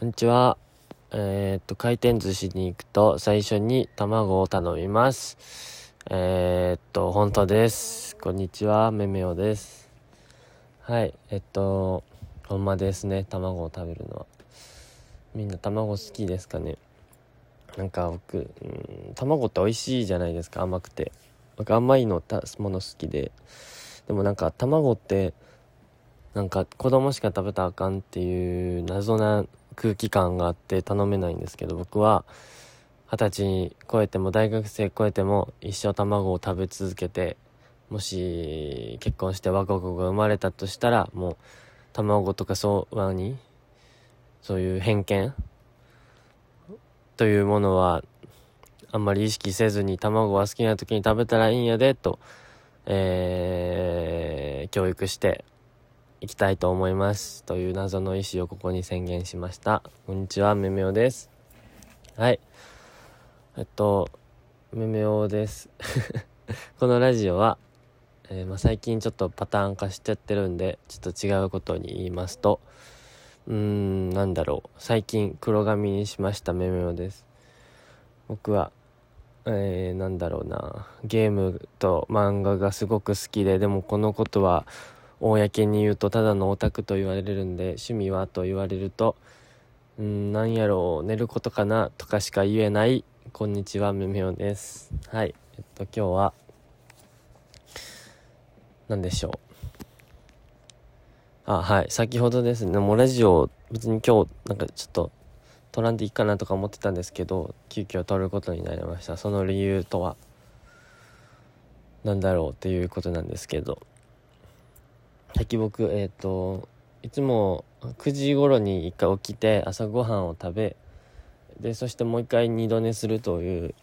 こんにちは。えー、っと、回転寿司に行くと最初に卵を頼みます。えー、っと、本当です。こんにちは、めめおです。はい、えっと、ほんまですね、卵を食べるのは。みんな卵好きですかね？なんか僕、うん、卵って美味しいじゃないですか、甘くて。僕甘いのたもの好きで。でもなんか卵って、なんか子供しか食べたらあかんっていう謎な空気感があって頼めないんですけど僕は二十歳超えても大学生超えても一生卵を食べ続けてもし結婚して我が子が生まれたとしたらもう卵とかそうにそういう偏見というものはあんまり意識せずに卵は好きな時に食べたらいいんやでと、えー、教育していきたいと思います。という謎の意思をここに宣言しました。こんにちは、めめおです。はい。えっと、めめおです。このラジオは、えー、まあ、最近ちょっとパターン化しちゃってるんで、ちょっと違うことに言いますと、うーん、なんだろう。最近黒髪にしましためめおです。僕は、えー、なんだろうな。ゲームと漫画がすごく好きで、でもこのことは、公に言うとただのオタクと言われるんで趣味はと言われるとうんなんやろう寝ることかなとかしか言えないこんにちはめめおです。はい。えっと今日は何でしょう。あはい。先ほどですねもうラジオ別に今日なんかちょっと撮らんでいいかなとか思ってたんですけど急遽撮ることになりました。その理由とは何だろうっていうことなんですけど。先僕えっ、ー、といつも9時頃に一回起きて朝ごはんを食べでそしてもう一回二度寝するという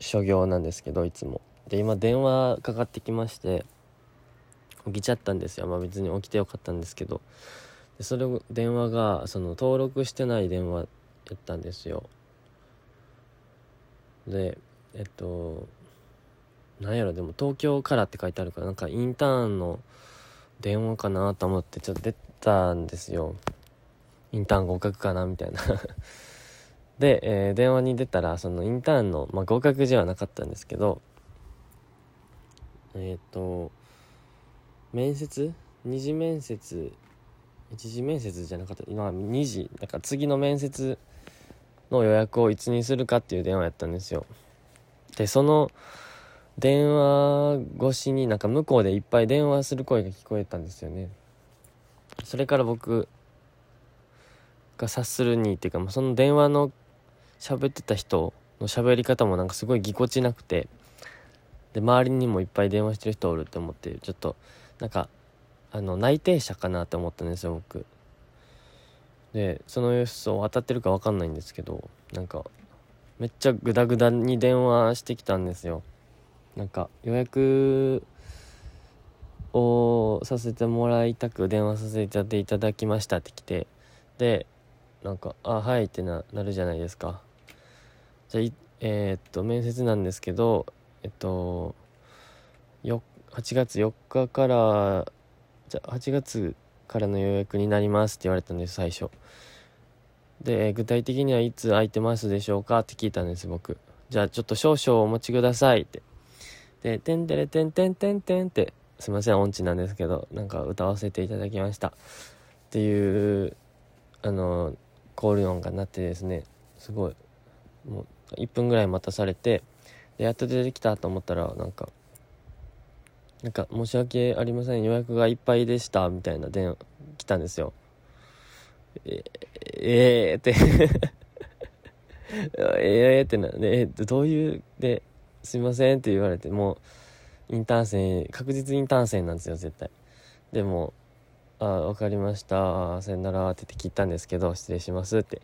所業なんですけどいつも。で今電話かかってきまして起きちゃったんですよ。まあ別に起きてよかったんですけど。でそれ電話がその登録してない電話やったんですよ。でえっとなんやろでも東京からって書いてあるからなんかインターンの電話かなと思ってちょっと出たんですよ。インターン合格かなみたいな。で、えー、電話に出たらそのインターンの、まあ、合格じゃなかったんですけどえっ、ー、と面接？二次面接？一次面接じゃなかった。今2次。だから次の面接の予約をいつにするかっていう電話やったんですよ。でその電話越しになんか向こうでいっぱい電話する声が聞こえたんですよね。それから僕が察するにっていうかその電話の喋ってた人の喋り方もなんかすごいぎこちなくてで周りにもいっぱい電話してる人おるって思ってちょっとなんかあの内定者かなって思ったんですよ僕。でその様子を当たってるか分かんないんですけどなんかめっちゃグダグダに電話してきたんですよ。なんか予約をさせてもらいたく電話させていただきましたって来てでなんか「あはい」ってななるじゃないですか。じゃあえー、っと面接なんですけどえっと8月4日からじゃ8月からの予約になりますって言われたんです最初。で具体的にはいつ空いてますでしょうかって聞いたんです僕。じゃあちょっと少々お待ちくださいって。で、てんてれてんてんてんてんって、すいません、音痴なんですけど、なんか歌わせていただきました。っていう、あの、コール音が鳴ってですね、すごい、もう1分ぐらい待たされて、で、やっと出てきたと思ったら、なんか、なんか、申し訳ありません、予約がいっぱいでした、みたいな電話来たんですよ。え、えー、って えーってな、えどういう、で、すいませんって言われて、もう、インターン生、確実インターン生なんですよ、絶対。でも、あ、わかりました。さよならって言って切ったんですけど、失礼しますって。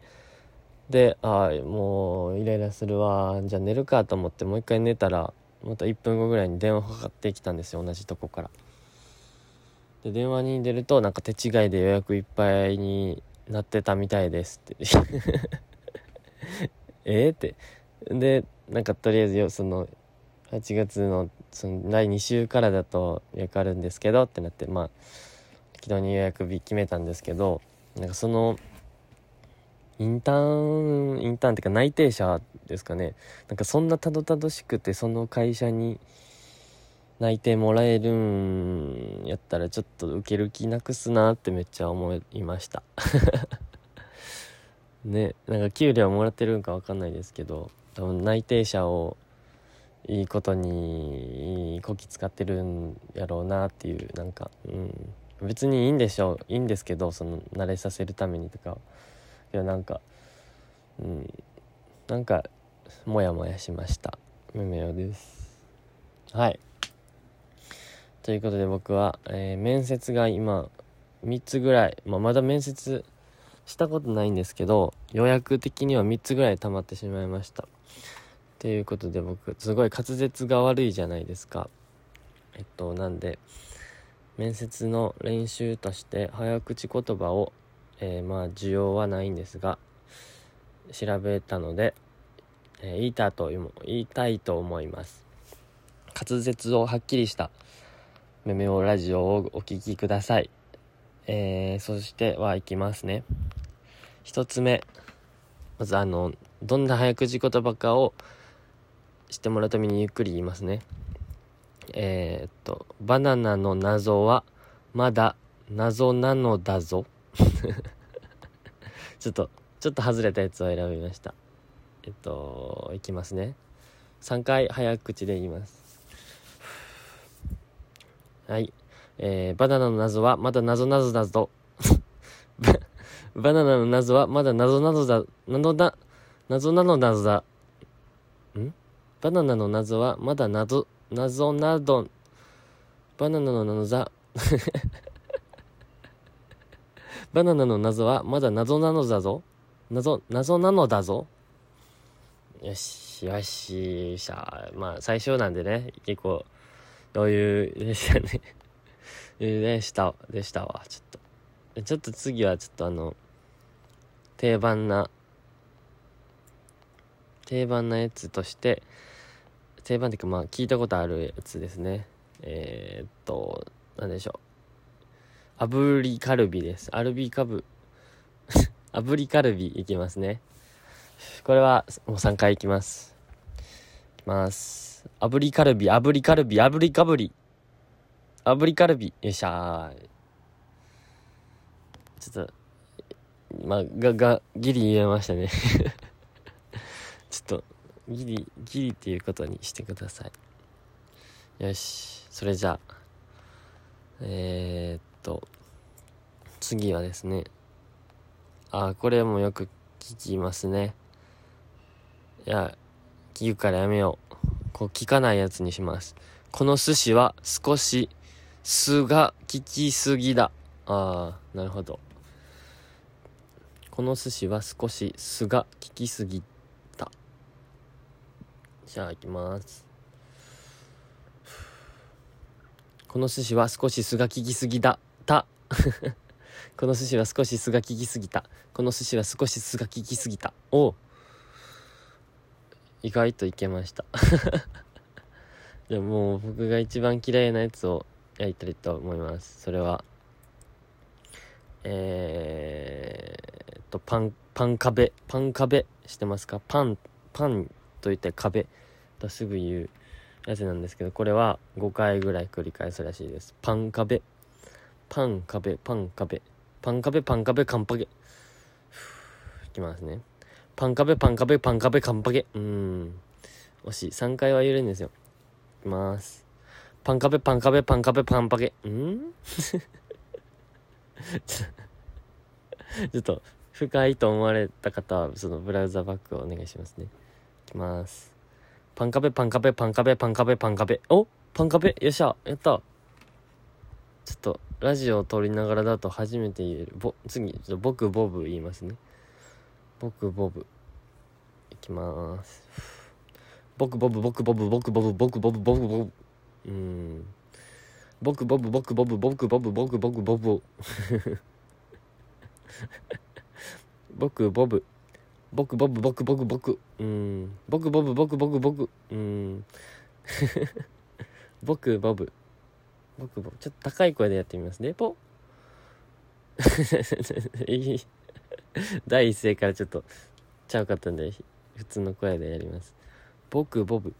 で、あもう、イライラするわ。じゃあ寝るかと思って、もう一回寝たら、また1分後ぐらいに電話かかってきたんですよ、同じとこから。で、電話に出ると、なんか手違いで予約いっぱいになってたみたいですって。えって。で、なんかとりあえずよその8月のその第2週からだと予約あるんですけどってなってまあ適当に予約日決めたんですけどなんかそのインターンインターンっていうか内定者ですかね。なんかそんなたどたどしくてその会社に内定もらえるんやったらちょっと受ける気なくすなってめっちゃ思いました。ねなんか給料もらってるんか分かんないですけど。内定者をいいことにこき使ってるんやろうなっていうなんか、うん、別にいいんでしょういいんですけどその慣れさせるためにとかいやなんかうん。なんかモヤモヤしました。めめよです。はい。ということで僕は、えー、面接が今3つぐらい、まあ、まだ面接したことないんですけど予約的には3つぐらい溜まってしまいました。ということで僕すごい滑舌が悪いじゃないですかえっとなんで面接の練習として早口言葉を、えー、まあ需要はないんですが調べたので、えー、言いたと言いたいと思います滑舌をはっきりしたメメオラジオをお聴きください。えー、そしてはいきますね。一つ目。まずあの、どんな早口言葉かを知ってもらうためにゆっくり言いますね。えー、っと、バナナの謎はまだ謎なのだぞ。ちょっと、ちょっと外れたやつを選びました。えっと、いきますね。3回早口で言います。はい。えー、バナナの謎はまだ謎謎だぞ。バナナの謎はまだ謎謎だ、謎だ、謎なの謎だ。ん？バナナの謎はまだ謎、謎など、バナナの謎だ。バナナの謎はまだ謎なのだぞ。謎、謎なのだぞ。よし、よし、しゃまあ、最初なんでね、結構、余裕でしたね でした、でしたわ、ちょっと。ちょっと次はちょっとあの、定番な、定番なやつとして、定番っていうかまあ聞いたことあるやつですね。えー、っと、なんでしょう。炙りカルビです。アルビカブ、炙りカルビいきますね。これはもう3回いきます。いきます。炙りカルビ、炙りカルビ、炙りかぶり。炙りカルビ。よっしゃー。ちょっと、まあ、が、が、ギリ言えましたねちょっと、ギリ、ギリっていうことにしてください。よし。それじゃあ、えー、っと、次はですね、あ、これもよく聞きますね。いや、聞くからやめよう。こう聞かないやつにします。この寿司は少し酢が効きすぎだ。ああ、なるほど。この寿司は少し酢が効きすぎ。じゃあ行きます。この寿司は少し酢が効きすぎだ。た。この寿司は少し酢が効きすぎた。この寿司は少し酢が効きすぎた。お意外といけました じゃもう僕が一番嫌いなやつをやりたいと思いますそれはえー、っとパンパン壁パン壁してますか？パンパンといって壁とすぐ言うやつなんですけどこれは5回ぐらい繰り返すらしいです。パン壁。パン壁。パン壁。パン壁。パン壁。カンパゲ。いきますね。パンカベ、パンカベ、パンカベ、カンパゲ。うん。惜しい。3回は言えるんですよ。いきます。パンカベ、パンカベ、パンカベ、パンパゲ。ん？ちょっと、深いと思われた方は、そのブラウザバックをお願いしますね。きます。パンカベ、パンカベ、パンカベ、パンカベ、パンカベ。おパンカベ。よっしゃ。やった。ちょっと、ラジオを撮りながらだと初めて言える。ぼ、次、ちょっと僕、ボブ言いますね。僕ボブ。いきます。僕ボブ僕ボブ僕ボブ僕ボブ僕ボブ。うん。僕ボブ僕ボブ僕ボブ僕僕ボブ。僕ボブ。僕ボブ僕僕僕。うん。僕ボブ僕僕僕。うん。僕ボブ僕。ボブちょっと高い声でやってみますね。ポ 第一声からちょっとちゃうかったんで普通の声でやります。僕ボブ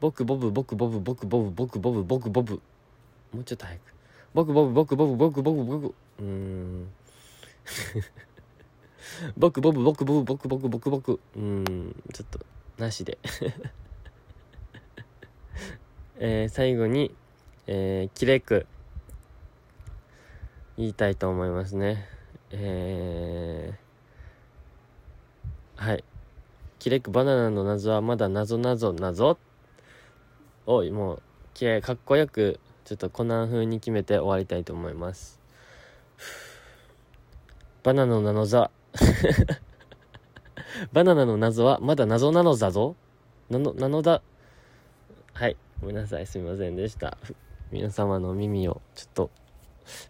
僕ボブ僕ボブ僕ボブ僕ボブ僕。ボブもうちょっと早く。僕ボブ僕ボブ僕ボブ僕。うーん僕ボブ僕僕僕僕僕。うんちょっとなしで。えー、最後にえー、キレク。言いたいと思いますね。えー、はい。キレクバナナの謎はまだ謎謎謎。をもうきれいかっこよくちょっとコナン風に決めて終わりたいと思います。バナナの謎。は バナナの謎はまだ謎なのだぞなの、なのだ。はい。ごめんなさい。すみませんでした。皆様の耳をちょっと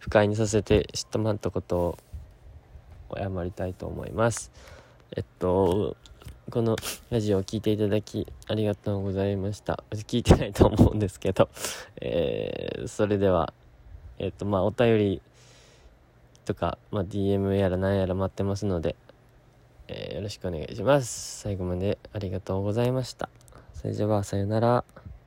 不快にさせて知ったまったことを謝りたいと思います。えっと、このラジオを聴いていただきありがとうございました。聞いてないと思うんですけど、えー、それでは、えっと、まあ、お便りとか、まあ、DM やら何やら待ってますので、えー、よろしくお願いします。最後までありがとうございました。それでは、さよなら。